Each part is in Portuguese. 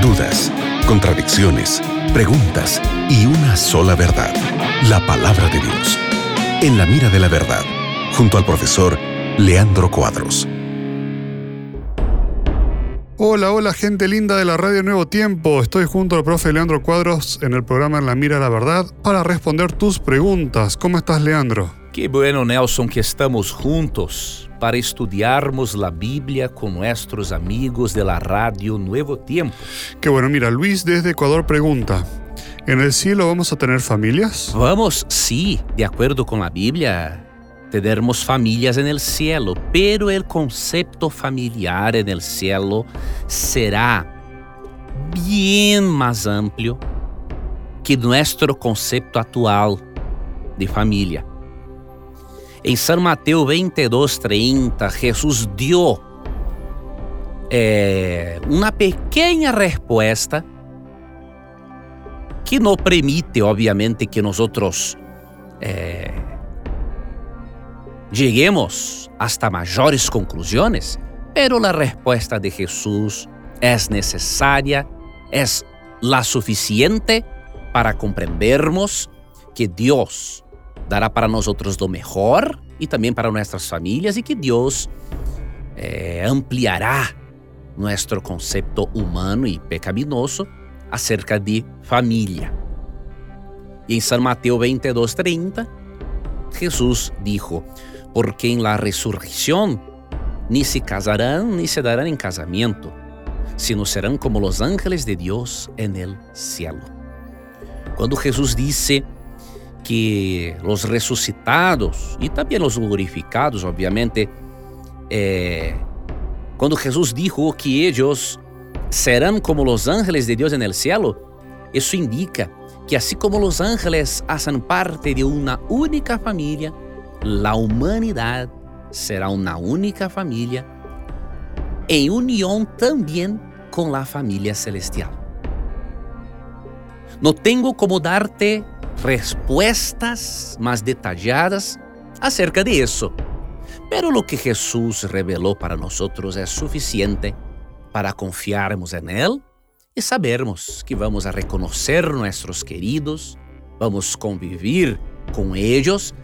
dudas, contradicciones, preguntas y una sola verdad, la palabra de Dios. En la mira de la verdad, junto al profesor Leandro Cuadros. Hola, hola gente linda de la Radio Nuevo Tiempo. Estoy junto al profe Leandro Cuadros en el programa En la Mira de la Verdad para responder tus preguntas. ¿Cómo estás, Leandro? Qué bueno, Nelson, que estamos juntos para estudiarmos la Biblia con nuestros amigos de la Radio Nuevo Tiempo. Qué bueno, mira, Luis desde Ecuador pregunta, ¿en el cielo vamos a tener familias? Vamos, sí, de acuerdo con la Biblia, tendremos familias en el cielo, pero el concepto familiar en el cielo será bien más amplio que nuestro concepto actual de familia. Em São Mateus 22, 30, Jesus deu é, uma pequena resposta que não permite, obviamente, que nós é, lleguemos hasta maiores conclusões, pero a resposta de Jesus é necessária, é la suficiente para compreendermos que Deus dará para nosotros lo mejor y también para nuestras familias y que Dios eh, ampliará nuestro concepto humano y pecaminoso acerca de familia. Y en San Mateo 22, 30, Jesús dijo, porque en la resurrección ni se casarán ni se darán en casamiento, sino serán como los ángeles de Dios en el cielo. Cuando Jesús dice, que os ressuscitados e também os glorificados, obviamente, eh, quando Jesus dijo que eles serão como os ángeles de Deus no céu, isso indica que assim como os ángeles fazem parte de uma única família, a humanidade será uma única família em união também com a família celestial. Não tenho como darte respuestas más detalladas acerca de eso. Pero lo que Jesús reveló para nosotros es suficiente para confiarmos en Él y sabermos que vamos a reconocer nuestros queridos, vamos a convivir con ellos,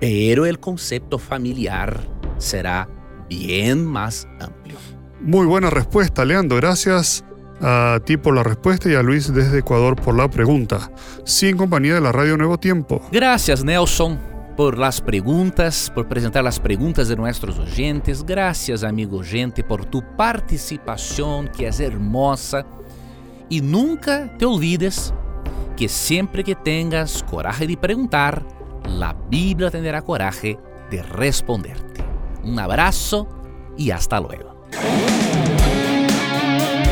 pero el concepto familiar será bien más amplio. Muy buena respuesta, Leandro. Gracias a ti por la respuesta y a Luis desde Ecuador por la pregunta. Sí, en compañía de la Radio Nuevo Tiempo. Gracias, Nelson, por las preguntas, por presentar las preguntas de nuestros oyentes. Gracias, amigo gente, por tu participación, que es hermosa. Y nunca te olvides que siempre que tengas coraje de preguntar, la Biblia tendrá coraje de responderte. Un abrazo y hasta luego.